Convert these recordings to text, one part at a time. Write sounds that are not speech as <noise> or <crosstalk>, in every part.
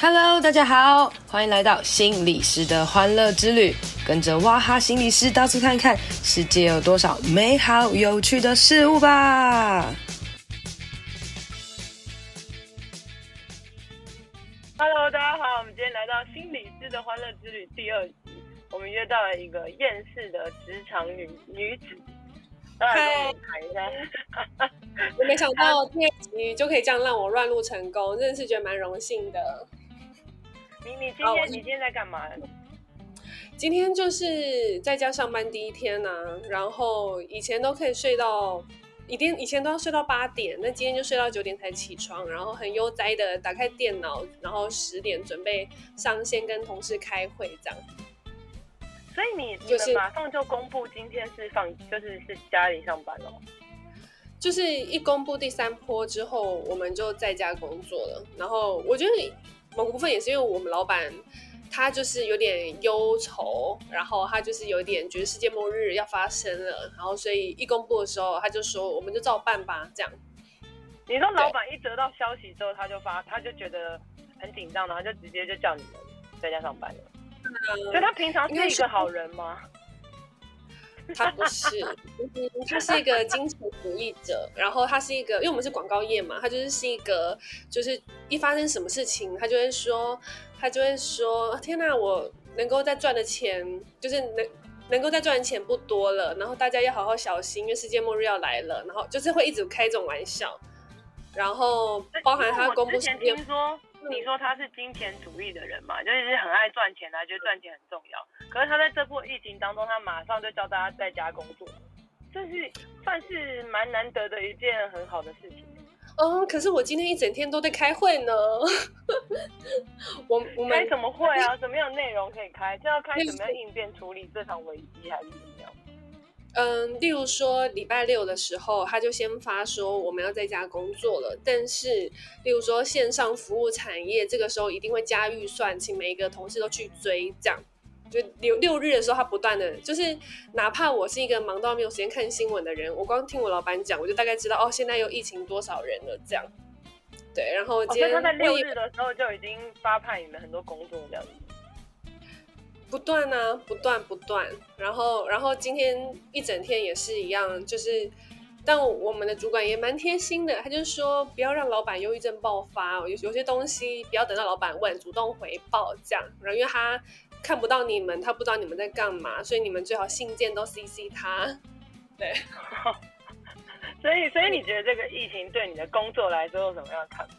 Hello，大家好，欢迎来到心理师的欢乐之旅，跟着哇哈心理师到处看看，世界有多少美好有趣的事物吧。Hello，大家好，我们今天来到心理师的欢乐之旅第二集，我们约到了一个厌世的职场女女子，来跟 <laughs> 我没想到第二集就可以这样让我乱入成功，真的是觉得蛮荣幸的。你你今天、oh, 你今天在干嘛？今天就是在家上班第一天呐、啊，然后以前都可以睡到，一定以前都要睡到八点，那今天就睡到九点才起床，然后很悠哉的打开电脑，然后十点准备上线跟同事开会这样。所以你就是马上就公布今天是放，就是是家里上班哦。就是一公布第三波之后，我们就在家工作了，然后我觉得。某部分也是因为我们老板他就是有点忧愁，然后他就是有点觉得世界末日要发生了，然后所以一公布的时候他就说我们就照办吧，这样。你说老板一得到消息之后他就发，他就觉得很紧张，然后就直接就叫你们在家上班了。嗯，所以他平常是一个好人吗？<laughs> 他不是，他是一个金钱主义者。然后他是一个，因为我们是广告业嘛，他就是是一个，就是一发生什么事情，他就会说，他就会说，天哪，我能够再赚的钱，就是能能够再赚的钱不多了，然后大家要好好小心，因为世界末日要来了。然后就是会一直开这种玩笑，然后包含他公布听说。你说他是金钱主义的人嘛，就是很爱赚钱啊，觉得赚钱很重要。可是他在这波疫情当中，他马上就叫大家在家工作，这是算是蛮难得的一件很好的事情。哦，可是我今天一整天都在开会呢。<laughs> 我我们开什么会啊？什么样的内容可以开？就要开怎么样应变处理这场危机，还是怎么样？嗯，例如说礼拜六的时候，他就先发说我们要在家工作了。但是，例如说线上服务产业，这个时候一定会加预算，请每一个同事都去追。这样，就六六日的时候，他不断的，就是哪怕我是一个忙到没有时间看新闻的人，我光听我老板讲，我就大概知道哦，现在又疫情多少人了。这样，对，然后今天、哦、他在六日的时候就已经发派你们很多工作这样子。不断啊，不断不断，然后然后今天一整天也是一样，就是，但我们的主管也蛮贴心的，他就说不要让老板忧郁症爆发，有有些东西不要等到老板问，主动回报这样，然后因为他看不到你们，他不知道你们在干嘛，所以你们最好信件都 CC 他，对，所以所以你觉得这个疫情对你的工作来说有什么样的看法？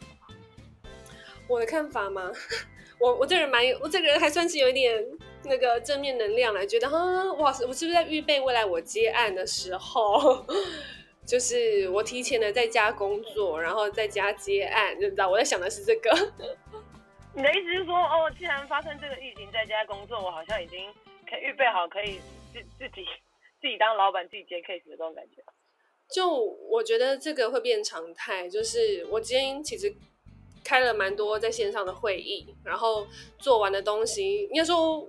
我的看法吗？<laughs> 我我这人蛮，我这个人还算是有一点。那个正面能量来，觉得哈哇，我是不是在预备未来我接案的时候，<laughs> 就是我提前的在家工作，然后在家接案，你知道我在想的是这个。<laughs> 你的意思是说，哦，既然发生这个疫情，在家工作，我好像已经可以预备好，可以自自己自己当老板，自己接 case 的这种感觉。就我觉得这个会变常态，就是我今天其实。开了蛮多在线上的会议，然后做完的东西，应该说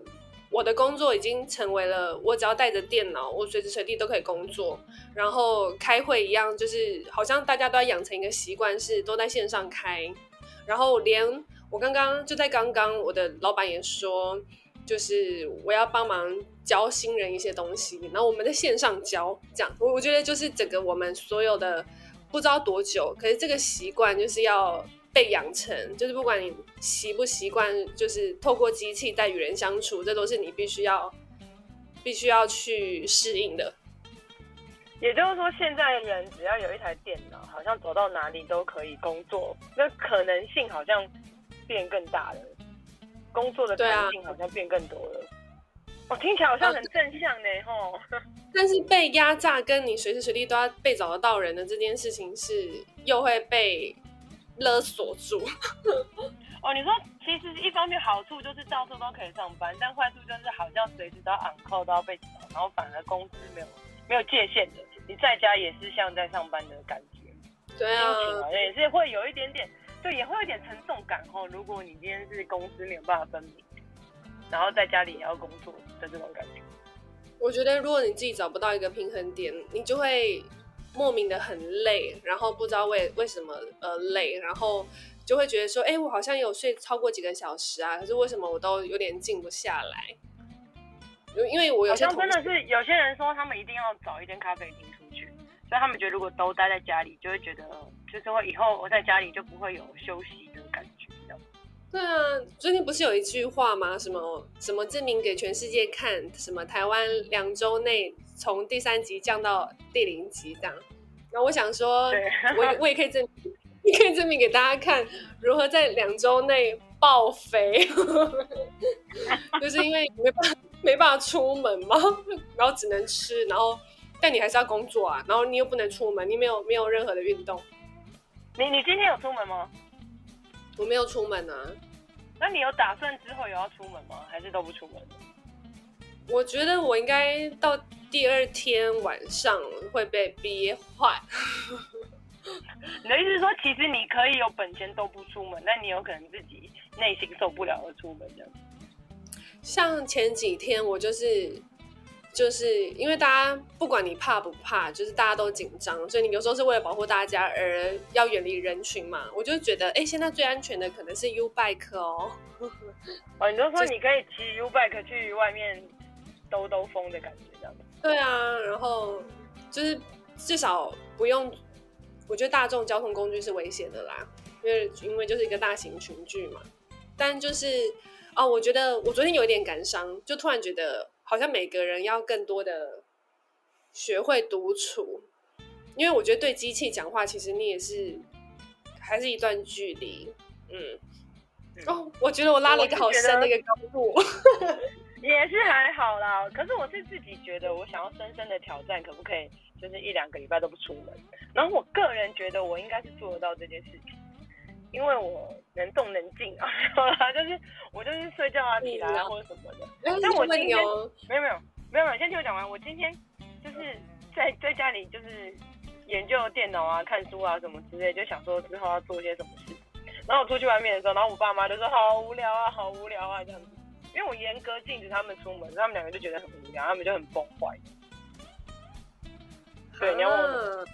我的工作已经成为了我只要带着电脑，我随时随地都可以工作。然后开会一样，就是好像大家都要养成一个习惯，是都在线上开。然后连我刚刚就在刚刚，我的老板也说，就是我要帮忙教新人一些东西，然后我们在线上教，这样我我觉得就是整个我们所有的不知道多久，可是这个习惯就是要。被养成，就是不管你习不习惯，就是透过机器在与人相处，这都是你必须要、必须要去适应的。也就是说，现在的人只要有一台电脑，好像走到哪里都可以工作，那可能性好像变更大了，工作的可能性好像变更多了。我、听起来好像很正向呢，吼、啊。但是被压榨，跟你随时随地都要被找得到人的这件事情，是又会被。勒索住 <laughs> 哦，你说其实一方面好处就是到处都可以上班，但坏处就是好像随时都要 on call 都要被找，然后反而工资没有没有界限的，你在家也是像在上班的感觉。对啊，也是会有一点点，对，也会有一点沉重感哦。如果你今天是工资没有办法分明，然后在家里也要工作的这种感觉，我觉得如果你自己找不到一个平衡点，你就会。莫名的很累，然后不知道为为什么呃累，然后就会觉得说，哎，我好像有睡超过几个小时啊，可是为什么我都有点静不下来？因为我有些好像真的是有些人说他们一定要找一间咖啡厅出去，所以他们觉得如果都待在家里，就会觉得就是会以后我在家里就不会有休息的感觉。对啊，最近不是有一句话吗？什么什么证明给全世界看？什么台湾两周内从第三级降到第零级这样？那我想说，我我也可以证明，你可以证明给大家看，如何在两周内爆肥，<laughs> 就是因为没办法没办法出门嘛，然后只能吃，然后但你还是要工作啊，然后你又不能出门，你没有没有任何的运动。你你今天有出门吗？我没有出门啊，那你有打算之后有要出门吗？还是都不出门？我觉得我应该到第二天晚上会被憋坏。<laughs> 你的意思是说，其实你可以有本钱都不出门，但你有可能自己内心受不了而出门这样。像前几天我就是。就是因为大家不管你怕不怕，就是大家都紧张，所以你有时候是为了保护大家而要远离人群嘛。我就觉得，哎、欸，现在最安全的可能是 U bike 哦。哦，你就说你可以骑 U bike 去外面兜兜风的感觉，这样。对啊，然后就是至少不用，我觉得大众交通工具是危险的啦，因为因为就是一个大型群聚嘛。但就是哦，我觉得我昨天有一点感伤，就突然觉得。好像每个人要更多的学会独处，因为我觉得对机器讲话，其实你也是还是一段距离。嗯，哦，我觉得我拉了一个好深的一个高度，<laughs> 好啦。可是我是自己觉得，我想要深深的挑战，可不可以就是一两个礼拜都不出门？然后我个人觉得，我应该是做得到这件事情。因为我能动能静啊，<laughs> 就是我就是睡觉啊、起来啊或者什么的。但我今天没有没有没有没有，先听我讲完。我今天就是在在家里就是研究电脑啊、看书啊什么之类，就想说之后要做些什么事。然后我出去外面的时候，然后我爸妈就说好无聊啊，好无聊啊这样子。因为我严格禁止他们出门，他们两个就觉得很无聊，他们就很崩坏。对，你要问我。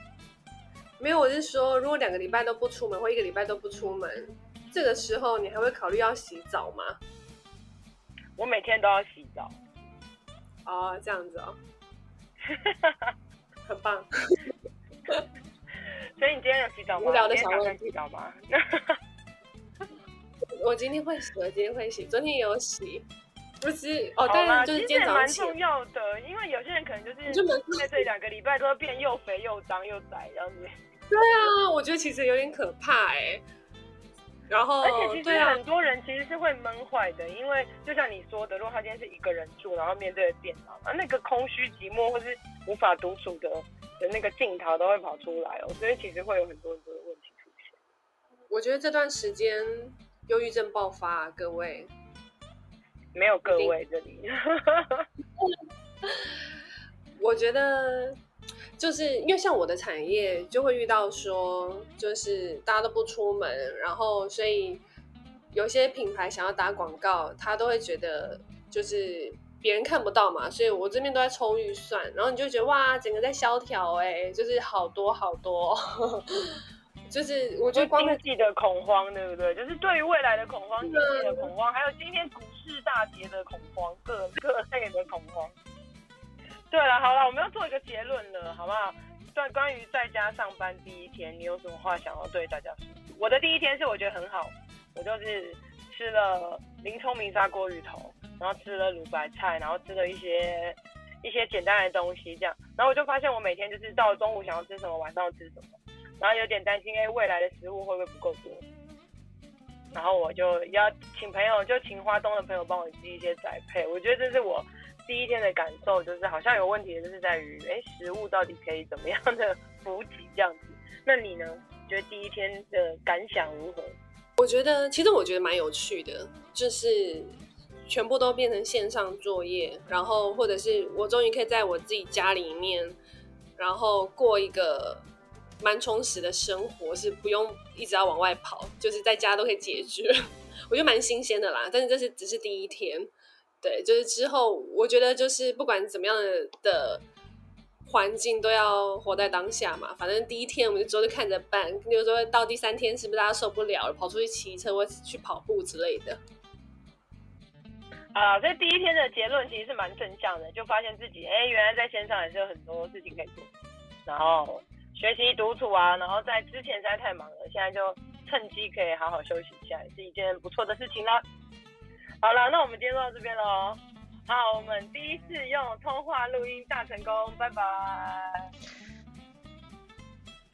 没有，我是说，如果两个礼拜都不出门，或一个礼拜都不出门，这个时候你还会考虑要洗澡吗？我每天都要洗澡。哦，这样子哦，<laughs> 很棒。<laughs> 所以你今天有洗澡吗？无聊的想问题，洗澡吗？我今天会洗，我今天会洗，昨天也有洗。不是哦，但是就是今天早上蛮重要的，因为有些人可能就是在这两个礼拜都会变又肥又脏又窄这样子。对啊，我觉得其实有点可怕哎。然后，而且其实很多人其实是会闷坏的，因为就像你说的，如果他今天是一个人住，然后面对着电脑，啊，那个空虚寂寞或是无法独处的的那个镜头都会跑出来哦，所以其实会有很多很多的问题出现。我觉得这段时间忧郁症爆发啊，各位。没有各位这里，<laughs> 我觉得就是因为像我的产业就会遇到说，就是大家都不出门，然后所以有些品牌想要打广告，他都会觉得就是别人看不到嘛，所以我这边都在抽预算，然后你就觉得哇，整个在萧条哎，就是好多好多。就是我觉得光经济的恐慌，对不对？就是对于未来的恐慌，经济的恐慌，还有今天股市大跌的恐慌，各各类的恐慌。对了，好了，我们要做一个结论了，好不好？在，关于在家上班第一天，你有什么话想要对大家说？我的第一天是我觉得很好，我就是吃了林聪明砂锅鱼头，然后吃了卤白菜，然后吃了一些一些简单的东西，这样，然后我就发现我每天就是到中午想要吃什么，晚上要吃什么。然后有点担心，哎，未来的食物会不会不够多？然后我就要请朋友，就请花东的朋友帮我寄一些宅配。我觉得这是我第一天的感受，就是好像有问题的就是在于，哎，食物到底可以怎么样的补给这样子？那你呢？觉得第一天的感想如何？我觉得其实我觉得蛮有趣的，就是全部都变成线上作业，然后或者是我终于可以在我自己家里面，然后过一个。蛮充实的生活，是不用一直要往外跑，就是在家都可以解决，<laughs> 我觉得蛮新鲜的啦。但是这是只是第一天，对，就是之后我觉得就是不管怎么样的环境都要活在当下嘛。反正第一天我们就之后就看着办，比如说到第三天是不是大家受不了了，跑出去骑车或去跑步之类的。啊，所以第一天的结论其实是蛮正向的，就发现自己哎，原来在线上也是有很多事情可以做，然后学习独处啊，然后在之前实在太忙了，现在就趁机可以好好休息一下，也是一件不错的事情啦。好了，那我们今天就到这边喽。好，我们第一次用通话录音大成功，拜拜。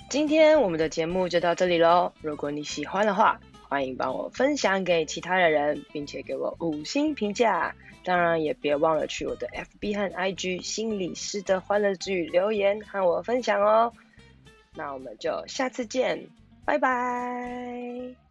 今天我们的节目就到这里喽，如果你喜欢的话。欢迎帮我分享给其他的人，并且给我五星评价。当然也别忘了去我的 FB 和 IG 心理师的欢乐之语留言和我分享哦。那我们就下次见，拜拜。